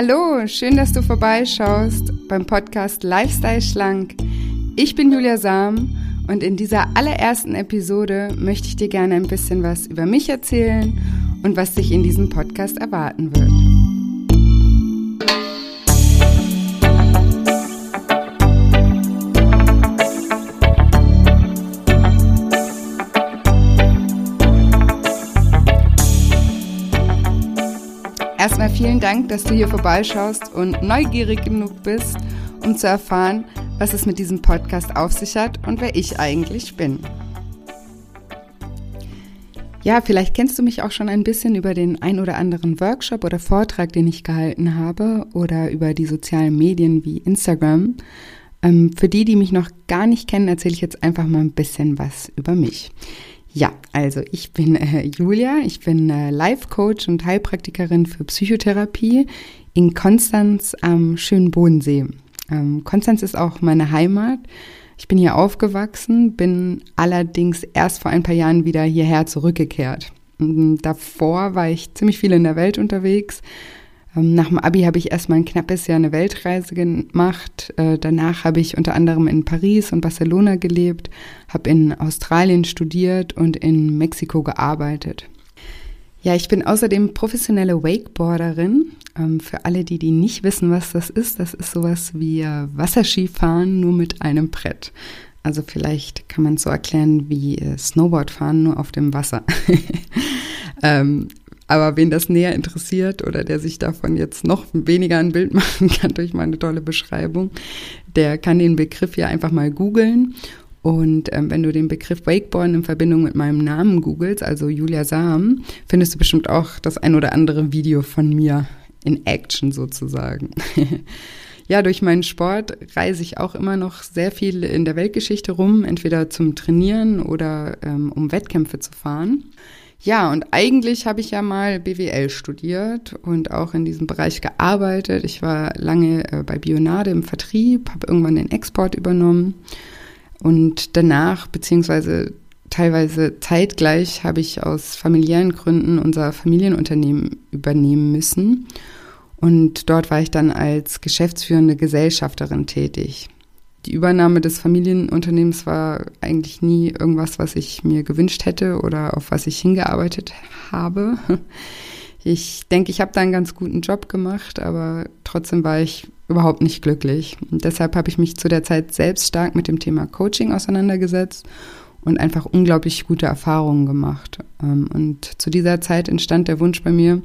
Hallo, schön, dass du vorbeischaust beim Podcast Lifestyle Schlank. Ich bin Julia Sam und in dieser allerersten Episode möchte ich dir gerne ein bisschen was über mich erzählen und was dich in diesem Podcast erwarten wird. Erstmal vielen Dank, dass du hier vorbeischaust und neugierig genug bist, um zu erfahren, was es mit diesem Podcast auf sich hat und wer ich eigentlich bin. Ja, vielleicht kennst du mich auch schon ein bisschen über den ein oder anderen Workshop oder Vortrag, den ich gehalten habe oder über die sozialen Medien wie Instagram. Ähm, für die, die mich noch gar nicht kennen, erzähle ich jetzt einfach mal ein bisschen was über mich. Ja, also ich bin äh, Julia, ich bin äh, Life-Coach und Heilpraktikerin für Psychotherapie in Konstanz am schönen Bodensee. Ähm, Konstanz ist auch meine Heimat. Ich bin hier aufgewachsen, bin allerdings erst vor ein paar Jahren wieder hierher zurückgekehrt. Davor war ich ziemlich viel in der Welt unterwegs, nach dem Abi habe ich erstmal ein knappes Jahr eine Weltreise gemacht. Äh, danach habe ich unter anderem in Paris und Barcelona gelebt, habe in Australien studiert und in Mexiko gearbeitet. Ja, ich bin außerdem professionelle Wakeboarderin. Ähm, für alle, die, die nicht wissen, was das ist, das ist sowas wie äh, Wasserskifahren nur mit einem Brett. Also vielleicht kann man es so erklären wie äh, Snowboardfahren nur auf dem Wasser. ähm, aber wen das näher interessiert oder der sich davon jetzt noch weniger ein Bild machen kann durch meine tolle Beschreibung, der kann den Begriff ja einfach mal googeln. Und ähm, wenn du den Begriff Wakeboarden in Verbindung mit meinem Namen googelst, also Julia Sam, findest du bestimmt auch das ein oder andere Video von mir in Action sozusagen. ja, durch meinen Sport reise ich auch immer noch sehr viel in der Weltgeschichte rum, entweder zum Trainieren oder ähm, um Wettkämpfe zu fahren. Ja, und eigentlich habe ich ja mal BWL studiert und auch in diesem Bereich gearbeitet. Ich war lange äh, bei Bionade im Vertrieb, habe irgendwann den Export übernommen und danach, beziehungsweise teilweise zeitgleich, habe ich aus familiären Gründen unser Familienunternehmen übernehmen müssen. Und dort war ich dann als geschäftsführende Gesellschafterin tätig die Übernahme des Familienunternehmens war eigentlich nie irgendwas, was ich mir gewünscht hätte oder auf was ich hingearbeitet habe. Ich denke, ich habe da einen ganz guten Job gemacht, aber trotzdem war ich überhaupt nicht glücklich. Und deshalb habe ich mich zu der Zeit selbst stark mit dem Thema Coaching auseinandergesetzt und einfach unglaublich gute Erfahrungen gemacht. Ähm, und zu dieser Zeit entstand der Wunsch bei mir,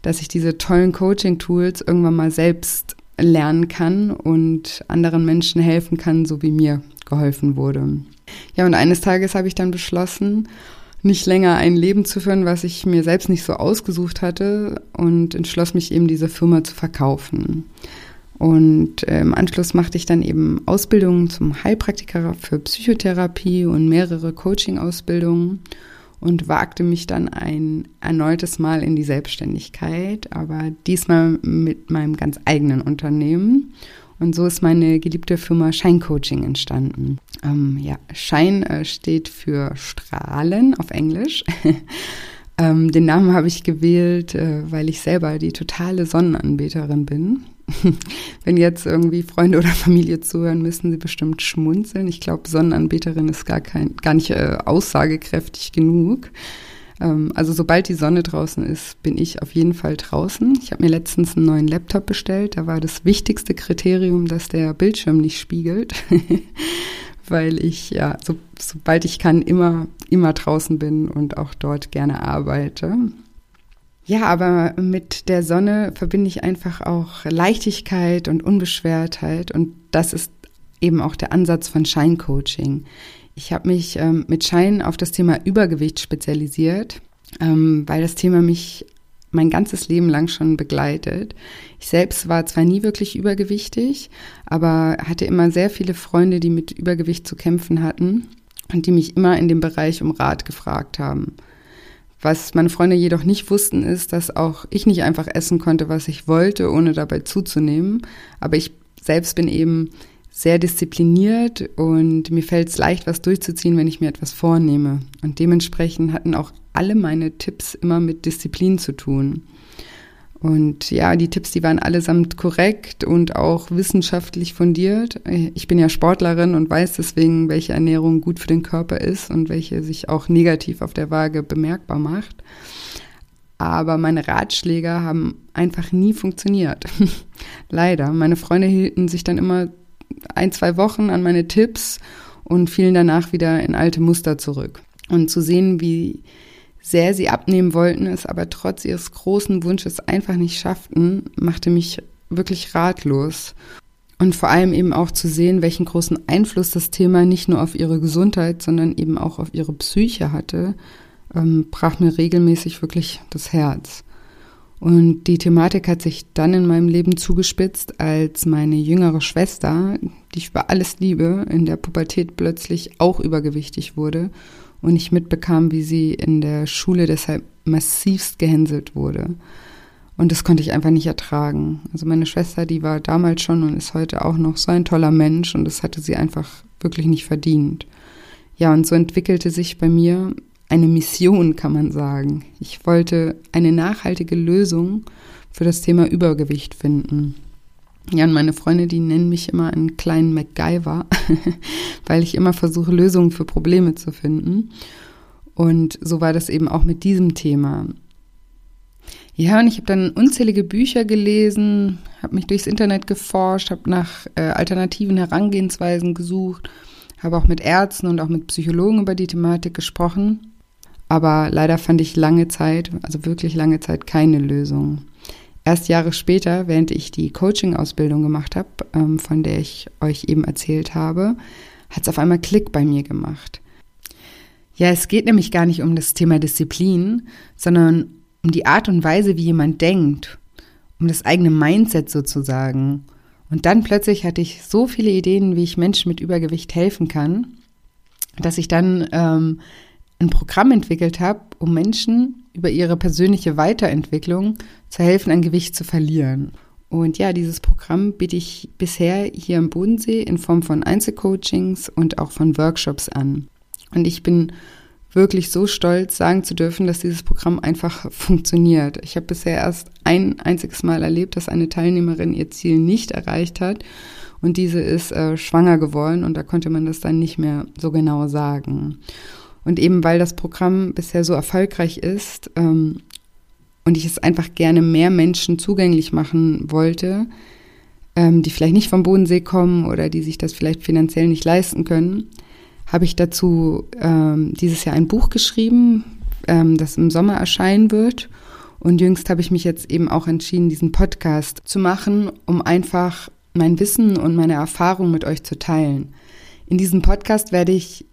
dass ich diese tollen Coaching-Tools irgendwann mal selbst lernen kann und anderen Menschen helfen kann, so wie mir geholfen wurde. Ja, und eines Tages habe ich dann beschlossen, nicht länger ein Leben zu führen, was ich mir selbst nicht so ausgesucht hatte und entschloss mich eben, diese Firma zu verkaufen. Und äh, im Anschluss machte ich dann eben Ausbildungen zum Heilpraktiker für Psychotherapie und mehrere Coaching-Ausbildungen und wagte mich dann ein erneutes Mal in die Selbstständigkeit, aber diesmal mit meinem ganz eigenen Unternehmen. Und so ist meine geliebte Firma Shine Coaching entstanden. Ähm, ja, Shine äh, steht für Strahlen auf Englisch. ähm, den Namen habe ich gewählt, äh, weil ich selber die totale Sonnenanbeterin bin. Wenn jetzt irgendwie Freunde oder Familie zuhören, müssen sie bestimmt schmunzeln. Ich glaube, Sonnenanbeterin ist gar, kein, gar nicht äh, aussagekräftig genug. Ähm, also sobald die Sonne draußen ist, bin ich auf jeden Fall draußen. Ich habe mir letztens einen neuen Laptop bestellt. Da war das wichtigste Kriterium, dass der Bildschirm nicht spiegelt. Weil ich ja, so, sobald ich kann, immer, immer draußen bin und auch dort gerne arbeite. Ja, aber mit der Sonne verbinde ich einfach auch Leichtigkeit und Unbeschwertheit und das ist eben auch der Ansatz von Shine Coaching. Ich habe mich ähm, mit Shine auf das Thema Übergewicht spezialisiert, ähm, weil das Thema mich mein ganzes Leben lang schon begleitet. Ich selbst war zwar nie wirklich übergewichtig, aber hatte immer sehr viele Freunde, die mit Übergewicht zu kämpfen hatten und die mich immer in dem Bereich um Rat gefragt haben. Was meine Freunde jedoch nicht wussten, ist, dass auch ich nicht einfach essen konnte, was ich wollte, ohne dabei zuzunehmen. Aber ich selbst bin eben sehr diszipliniert und mir fällt es leicht, was durchzuziehen, wenn ich mir etwas vornehme. Und dementsprechend hatten auch alle meine Tipps immer mit Disziplin zu tun. Und ja, die Tipps, die waren allesamt korrekt und auch wissenschaftlich fundiert. Ich bin ja Sportlerin und weiß deswegen, welche Ernährung gut für den Körper ist und welche sich auch negativ auf der Waage bemerkbar macht. Aber meine Ratschläge haben einfach nie funktioniert. Leider. Meine Freunde hielten sich dann immer ein, zwei Wochen an meine Tipps und fielen danach wieder in alte Muster zurück. Und zu sehen, wie sehr sie abnehmen wollten, es aber trotz ihres großen Wunsches einfach nicht schafften, machte mich wirklich ratlos. Und vor allem eben auch zu sehen, welchen großen Einfluss das Thema nicht nur auf ihre Gesundheit, sondern eben auch auf ihre Psyche hatte, ähm, brach mir regelmäßig wirklich das Herz. Und die Thematik hat sich dann in meinem Leben zugespitzt, als meine jüngere Schwester, die ich über alles liebe, in der Pubertät plötzlich auch übergewichtig wurde und ich mitbekam, wie sie in der Schule deshalb massivst gehänselt wurde. Und das konnte ich einfach nicht ertragen. Also meine Schwester, die war damals schon und ist heute auch noch so ein toller Mensch und das hatte sie einfach wirklich nicht verdient. Ja, und so entwickelte sich bei mir eine Mission, kann man sagen. Ich wollte eine nachhaltige Lösung für das Thema Übergewicht finden. Ja, und meine Freunde, die nennen mich immer einen kleinen MacGyver, weil ich immer versuche, Lösungen für Probleme zu finden. Und so war das eben auch mit diesem Thema. Ja, und ich habe dann unzählige Bücher gelesen, habe mich durchs Internet geforscht, habe nach äh, alternativen Herangehensweisen gesucht, habe auch mit Ärzten und auch mit Psychologen über die Thematik gesprochen. Aber leider fand ich lange Zeit, also wirklich lange Zeit, keine Lösung. Erst Jahre später, während ich die Coaching-Ausbildung gemacht habe, ähm, von der ich euch eben erzählt habe, hat es auf einmal Klick bei mir gemacht. Ja, es geht nämlich gar nicht um das Thema Disziplin, sondern um die Art und Weise, wie jemand denkt, um das eigene Mindset sozusagen. Und dann plötzlich hatte ich so viele Ideen, wie ich Menschen mit Übergewicht helfen kann, dass ich dann ähm, ein Programm entwickelt habe, um Menschen über ihre persönliche Weiterentwicklung zu helfen, an Gewicht zu verlieren. Und ja, dieses Programm biete ich bisher hier am Bodensee in Form von Einzelcoachings und auch von Workshops an. Und ich bin wirklich so stolz, sagen zu dürfen, dass dieses Programm einfach funktioniert. Ich habe bisher erst ein einziges Mal erlebt, dass eine Teilnehmerin ihr Ziel nicht erreicht hat und diese ist äh, schwanger geworden und da konnte man das dann nicht mehr so genau sagen. Und eben weil das Programm bisher so erfolgreich ist ähm, und ich es einfach gerne mehr Menschen zugänglich machen wollte, ähm, die vielleicht nicht vom Bodensee kommen oder die sich das vielleicht finanziell nicht leisten können, habe ich dazu ähm, dieses Jahr ein Buch geschrieben, ähm, das im Sommer erscheinen wird. Und jüngst habe ich mich jetzt eben auch entschieden, diesen Podcast zu machen, um einfach mein Wissen und meine Erfahrung mit euch zu teilen. In diesem Podcast werde ich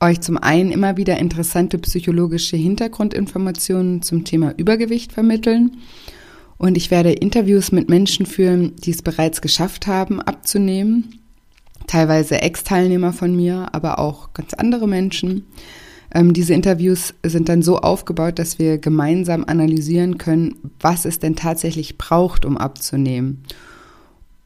euch zum einen immer wieder interessante psychologische Hintergrundinformationen zum Thema Übergewicht vermitteln. Und ich werde Interviews mit Menschen führen, die es bereits geschafft haben, abzunehmen. Teilweise Ex-Teilnehmer von mir, aber auch ganz andere Menschen. Ähm, diese Interviews sind dann so aufgebaut, dass wir gemeinsam analysieren können, was es denn tatsächlich braucht, um abzunehmen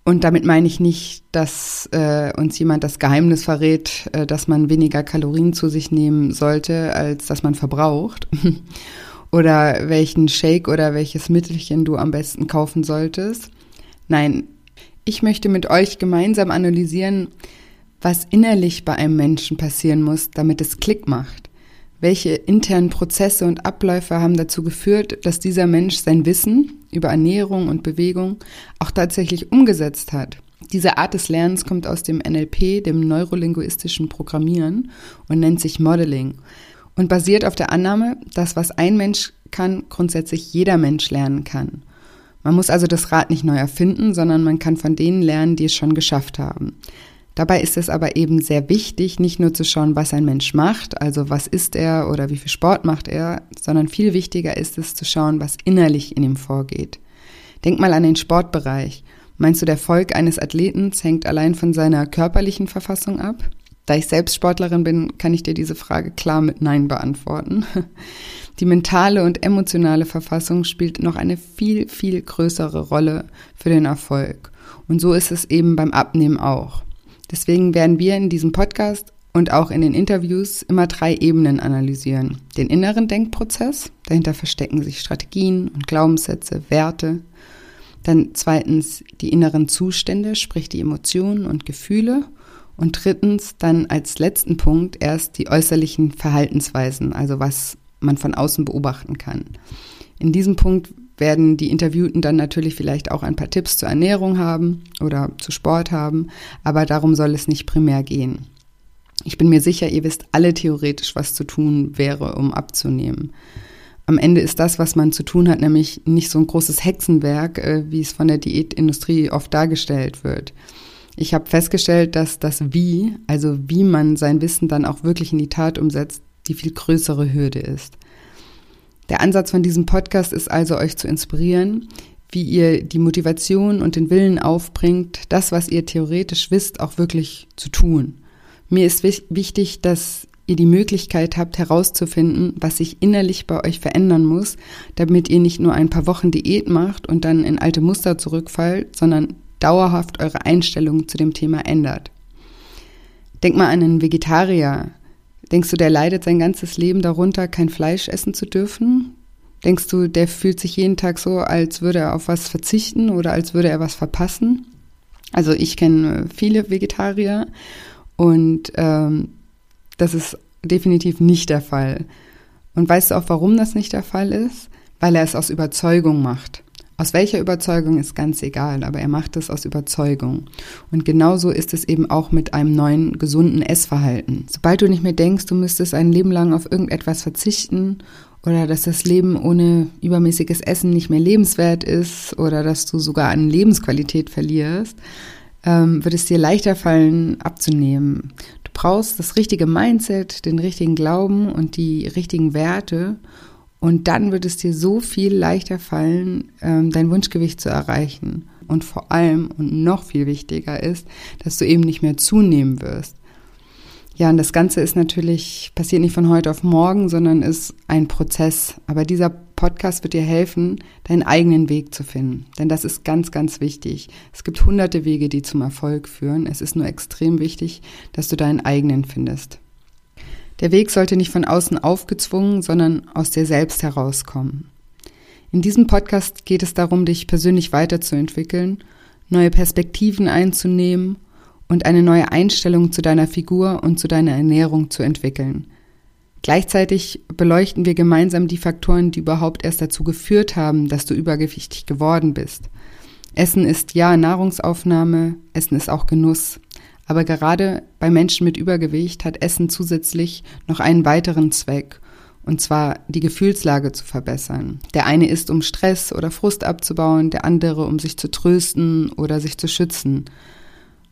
und damit meine ich nicht, dass äh, uns jemand das Geheimnis verrät, äh, dass man weniger Kalorien zu sich nehmen sollte, als dass man verbraucht. oder welchen Shake oder welches Mittelchen du am besten kaufen solltest. Nein, ich möchte mit euch gemeinsam analysieren, was innerlich bei einem Menschen passieren muss, damit es Klick macht. Welche internen Prozesse und Abläufe haben dazu geführt, dass dieser Mensch sein Wissen über Ernährung und Bewegung auch tatsächlich umgesetzt hat? Diese Art des Lernens kommt aus dem NLP, dem neurolinguistischen Programmieren und nennt sich Modeling und basiert auf der Annahme, dass was ein Mensch kann, grundsätzlich jeder Mensch lernen kann. Man muss also das Rad nicht neu erfinden, sondern man kann von denen lernen, die es schon geschafft haben. Dabei ist es aber eben sehr wichtig, nicht nur zu schauen, was ein Mensch macht, also was ist er oder wie viel Sport macht er, sondern viel wichtiger ist es zu schauen, was innerlich in ihm vorgeht. Denk mal an den Sportbereich. Meinst du, der Erfolg eines Athleten hängt allein von seiner körperlichen Verfassung ab? Da ich selbst Sportlerin bin, kann ich dir diese Frage klar mit Nein beantworten. Die mentale und emotionale Verfassung spielt noch eine viel, viel größere Rolle für den Erfolg. Und so ist es eben beim Abnehmen auch. Deswegen werden wir in diesem Podcast und auch in den Interviews immer drei Ebenen analysieren. Den inneren Denkprozess, dahinter verstecken sich Strategien und Glaubenssätze, Werte. Dann zweitens die inneren Zustände, sprich die Emotionen und Gefühle. Und drittens dann als letzten Punkt erst die äußerlichen Verhaltensweisen, also was man von außen beobachten kann. In diesem Punkt werden die Interviewten dann natürlich vielleicht auch ein paar Tipps zur Ernährung haben oder zu Sport haben, aber darum soll es nicht primär gehen. Ich bin mir sicher, ihr wisst alle theoretisch, was zu tun wäre, um abzunehmen. Am Ende ist das, was man zu tun hat, nämlich nicht so ein großes Hexenwerk, äh, wie es von der Diätindustrie oft dargestellt wird. Ich habe festgestellt, dass das Wie, also wie man sein Wissen dann auch wirklich in die Tat umsetzt, die viel größere Hürde ist. Der Ansatz von diesem Podcast ist also, euch zu inspirieren, wie ihr die Motivation und den Willen aufbringt, das, was ihr theoretisch wisst, auch wirklich zu tun. Mir ist wichtig, dass ihr die Möglichkeit habt herauszufinden, was sich innerlich bei euch verändern muss, damit ihr nicht nur ein paar Wochen Diät macht und dann in alte Muster zurückfallt, sondern dauerhaft eure Einstellung zu dem Thema ändert. Denk mal an einen Vegetarier. Denkst du, der leidet sein ganzes Leben darunter, kein Fleisch essen zu dürfen? Denkst du, der fühlt sich jeden Tag so, als würde er auf was verzichten oder als würde er was verpassen? Also ich kenne viele Vegetarier und ähm, das ist definitiv nicht der Fall. Und weißt du auch, warum das nicht der Fall ist? Weil er es aus Überzeugung macht. Aus welcher Überzeugung ist ganz egal, aber er macht es aus Überzeugung. Und genauso ist es eben auch mit einem neuen, gesunden Essverhalten. Sobald du nicht mehr denkst, du müsstest ein Leben lang auf irgendetwas verzichten oder dass das Leben ohne übermäßiges Essen nicht mehr lebenswert ist oder dass du sogar an Lebensqualität verlierst, ähm, wird es dir leichter fallen, abzunehmen. Du brauchst das richtige Mindset, den richtigen Glauben und die richtigen Werte. Und dann wird es dir so viel leichter fallen, ähm, dein Wunschgewicht zu erreichen. Und vor allem und noch viel wichtiger ist, dass du eben nicht mehr zunehmen wirst. Ja, und das Ganze ist natürlich, passiert nicht von heute auf morgen, sondern ist ein Prozess. Aber dieser Podcast wird dir helfen, deinen eigenen Weg zu finden. Denn das ist ganz, ganz wichtig. Es gibt hunderte Wege, die zum Erfolg führen. Es ist nur extrem wichtig, dass du deinen eigenen findest. Der Weg sollte nicht von außen aufgezwungen, sondern aus dir selbst herauskommen. In diesem Podcast geht es darum, dich persönlich weiterzuentwickeln, neue Perspektiven einzunehmen und eine neue Einstellung zu deiner Figur und zu deiner Ernährung zu entwickeln. Gleichzeitig beleuchten wir gemeinsam die Faktoren, die überhaupt erst dazu geführt haben, dass du übergewichtig geworden bist. Essen ist ja Nahrungsaufnahme, Essen ist auch Genuss. Aber gerade bei Menschen mit Übergewicht hat Essen zusätzlich noch einen weiteren Zweck, und zwar die Gefühlslage zu verbessern. Der eine ist, um Stress oder Frust abzubauen, der andere, um sich zu trösten oder sich zu schützen.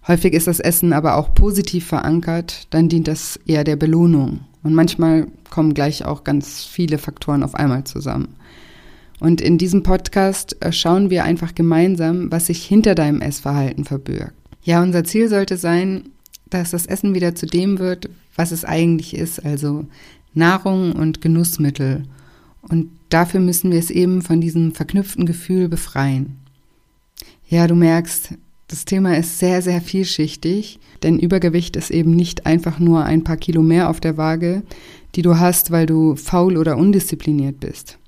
Häufig ist das Essen aber auch positiv verankert, dann dient das eher der Belohnung. Und manchmal kommen gleich auch ganz viele Faktoren auf einmal zusammen. Und in diesem Podcast äh, schauen wir einfach gemeinsam, was sich hinter deinem Essverhalten verbirgt. Ja, unser Ziel sollte sein, dass das Essen wieder zu dem wird, was es eigentlich ist, also Nahrung und Genussmittel. Und dafür müssen wir es eben von diesem verknüpften Gefühl befreien. Ja, du merkst, das Thema ist sehr, sehr vielschichtig, denn Übergewicht ist eben nicht einfach nur ein paar Kilo mehr auf der Waage, die du hast, weil du faul oder undiszipliniert bist.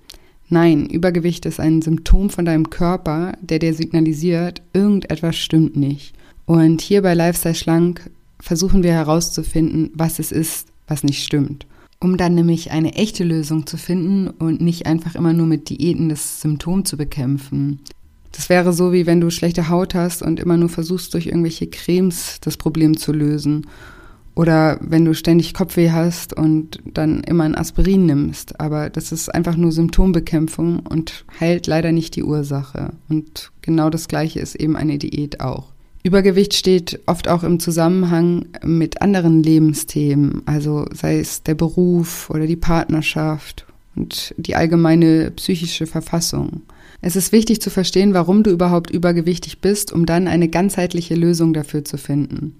Nein, Übergewicht ist ein Symptom von deinem Körper, der dir signalisiert, irgendetwas stimmt nicht. Und hier bei Lifestyle Schlank versuchen wir herauszufinden, was es ist, was nicht stimmt. Um dann nämlich eine echte Lösung zu finden und nicht einfach immer nur mit Diäten das Symptom zu bekämpfen. Das wäre so, wie wenn du schlechte Haut hast und immer nur versuchst, durch irgendwelche Cremes das Problem zu lösen. Oder wenn du ständig Kopfweh hast und dann immer ein Aspirin nimmst. Aber das ist einfach nur Symptombekämpfung und heilt leider nicht die Ursache. Und genau das Gleiche ist eben eine Diät auch. Übergewicht steht oft auch im Zusammenhang mit anderen Lebensthemen, also sei es der Beruf oder die Partnerschaft und die allgemeine psychische Verfassung. Es ist wichtig zu verstehen, warum du überhaupt übergewichtig bist, um dann eine ganzheitliche Lösung dafür zu finden.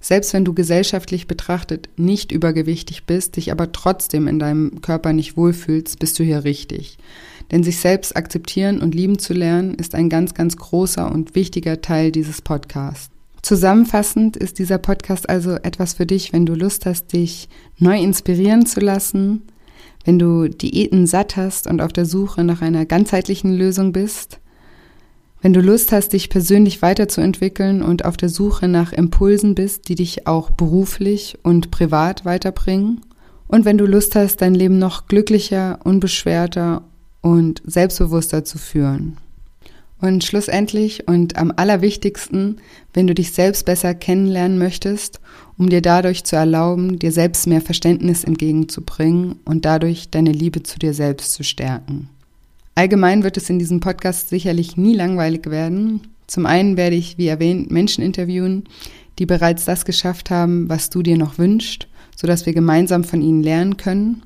Selbst wenn du gesellschaftlich betrachtet nicht übergewichtig bist, dich aber trotzdem in deinem Körper nicht wohlfühlst, bist du hier richtig. Denn sich selbst akzeptieren und lieben zu lernen, ist ein ganz, ganz großer und wichtiger Teil dieses Podcasts. Zusammenfassend ist dieser Podcast also etwas für dich, wenn du Lust hast, dich neu inspirieren zu lassen, wenn du Diäten satt hast und auf der Suche nach einer ganzheitlichen Lösung bist, wenn du Lust hast, dich persönlich weiterzuentwickeln und auf der Suche nach Impulsen bist, die dich auch beruflich und privat weiterbringen, und wenn du Lust hast, dein Leben noch glücklicher, unbeschwerter und selbstbewusster zu führen. Und schlussendlich und am allerwichtigsten, wenn du dich selbst besser kennenlernen möchtest, um dir dadurch zu erlauben, dir selbst mehr Verständnis entgegenzubringen und dadurch deine Liebe zu dir selbst zu stärken. Allgemein wird es in diesem Podcast sicherlich nie langweilig werden. Zum einen werde ich, wie erwähnt, Menschen interviewen, die bereits das geschafft haben, was du dir noch wünschst, sodass wir gemeinsam von ihnen lernen können.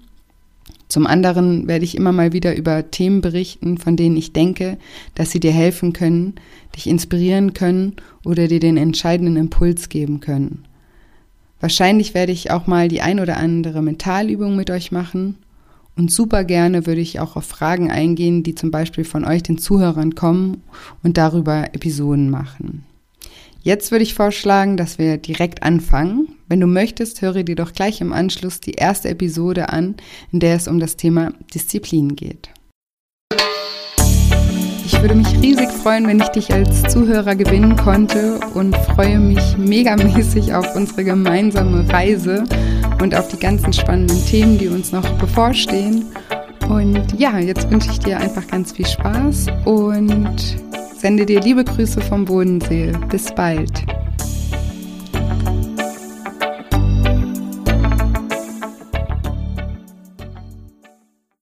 Zum anderen werde ich immer mal wieder über Themen berichten, von denen ich denke, dass sie dir helfen können, dich inspirieren können oder dir den entscheidenden Impuls geben können. Wahrscheinlich werde ich auch mal die ein oder andere Mentalübung mit euch machen und super gerne würde ich auch auf Fragen eingehen, die zum Beispiel von euch, den Zuhörern, kommen und darüber Episoden machen. Jetzt würde ich vorschlagen, dass wir direkt anfangen. Wenn du möchtest, höre dir doch gleich im Anschluss die erste Episode an, in der es um das Thema Disziplin geht. Ich würde mich riesig freuen, wenn ich dich als Zuhörer gewinnen konnte und freue mich megamäßig auf unsere gemeinsame Reise und auf die ganzen spannenden Themen, die uns noch bevorstehen. Und ja, jetzt wünsche ich dir einfach ganz viel Spaß und sende dir liebe Grüße vom Bodensee. Bis bald.